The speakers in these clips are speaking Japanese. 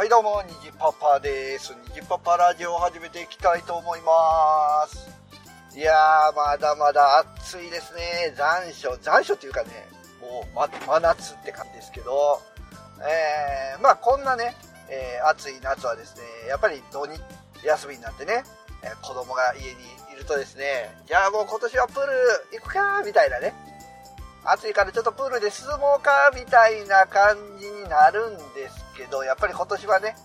はいどうも、にじパパです。にじパパラジオを始めていきたいと思います。いやー、まだまだ暑いですね。残暑、残暑っていうかね、もう、ま、真夏って感じですけど、えー、まあこんなね、えー暑い夏はですね、やっぱり土日休みになってね、えー子供が家にいるとですね、じゃあもう今年はプール行くかみたいなね、暑いからちょっとプールで涼もうかみたいな感じになるんですけど、やっぱり今年はね、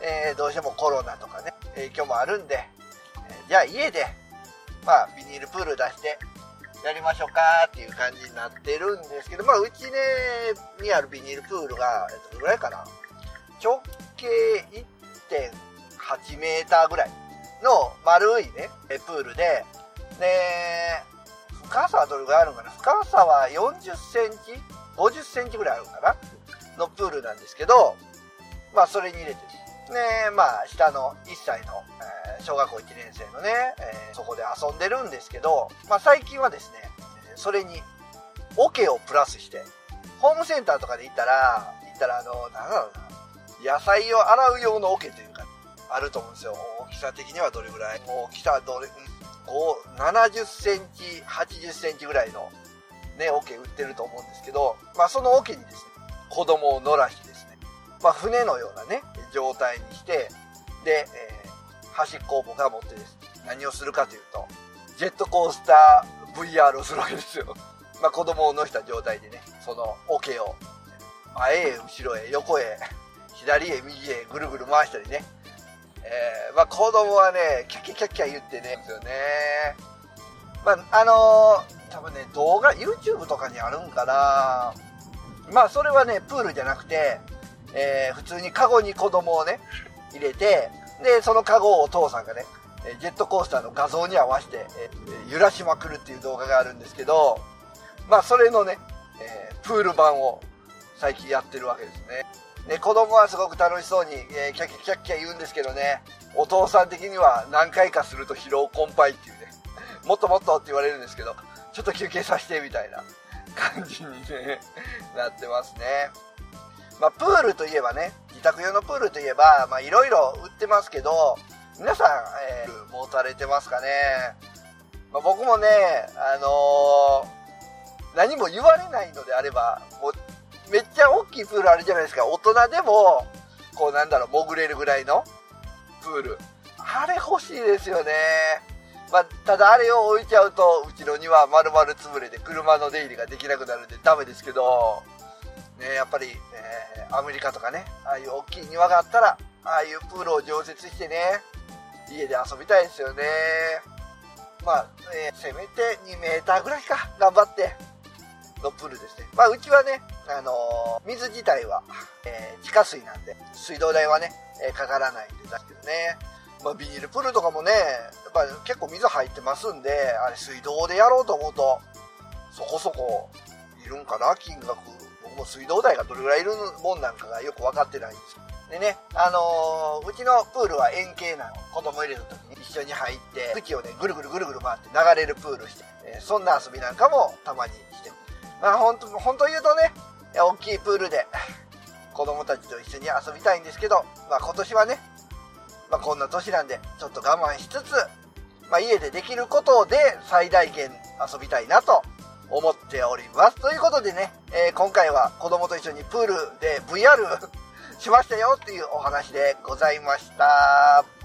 えーどうしてもコロナとかね、影響もあるんで、えーじゃあ家で、まあビニールプール出してやりましょうかっていう感じになってるんですけど、まあうちね、にあるビニールプールが、えっと、どれぐらいかな？直径1.8メーターぐらいの丸いね、プールで、で、深さはどれぐらいあるのかな？深さは40センチ ?50 センチぐらいあるのかな？のプールなんですけど、まあそれに入れて、ね、まあ下の1歳の、えー小学校1年生のね、えーそこで遊んでるんですけど、まあ最近はですね、それに桶をプラスして、ホームセンターとかで行ったら、行ったらあの、なんだろうな、野菜を洗う用の桶というか、あると思うんですよ。大きさ的にはどれぐらい？大きさどれ、んこう、70センチ、80センチぐらいのね、桶売ってると思うんですけど、まあその桶にですね、子供を乗らしてですね、まあ船のようなね、状態にして、で、えー端っこを僕が持ってですね、何をするかというと、ジェットコースター VR をするわけですよ。まあ子供を乗せた状態でね、その桶を前へ後ろへ横へ左へ右へぐるぐる回したりね、えーまあ子供はね、キャッキャキャッキャ言ってね、ですよね。まあ、あのー多分ね、動画、YouTube とかにあるんかなまあそれはね、プールじゃなくて、えー普通にカゴに子供をね、入れて、で、そのカゴをお父さんがね、ジェットコースターの画像に合わせて、え揺らしまくるっていう動画があるんですけど、まあそれのね、えプール版を最近やってるわけですね。で、子供はすごく楽しそうに、えーキャッキャキャッキャ言うんですけどね、お父さん的には何回かすると疲労困憊っていうね、もっともっとって言われるんですけど、ちょっと休憩させてみたいな 感じに、ね、なってますね。まあ、プールといえばね、自宅用のプールといえば、まあ、いろいろ売ってますけど、皆さん、えー、持たれてますかね？まあ、僕もね、あのー何も言われないのであれば、もう、めっちゃ大きいプールあるじゃないですか。大人でも、こうなんだろう、潜れるぐらいのプール。あれ欲しいですよね。まあ、ただあれを置いちゃうと、うちの庭丸々潰れて車の出入りができなくなるんでダメですけど、ね、やっぱり、えーアメリカとかね、ああいう大きい庭があったら、ああいうプールを常設してね、家で遊びたいですよね。まあ、えーせめて2メーターぐらいか、頑張って、のプールですね。まあ、うちはね、あのー水自体は、えー地下水なんで、水道代はね、えーかからないんでだけどね。まあ、ビニールプールとかもね、やっぱり結構水入ってますんで、あれ水道でやろうと思うと、そこそこいるんかな、金額。僕も水道代がどれぐらいいるもんなんかがよく分かってないんですよ。でね、あのーうちのプールは円形なの。子供入れるときに一緒に入って、口をね、ぐるぐるぐるぐる回って流れるプールして、えーそんな遊びなんかもたまにしてますまあ本当、本当言うとね、大きいプールで子供たちと一緒に遊びたいんですけど、まあ今年はね、まあこんな年なんで、ちょっと我慢しつつ、まあ家でできることで最大限遊びたいなと思っております。ということでね、えー今回は子供と一緒にプールで VR しましたよっていうお話でございました。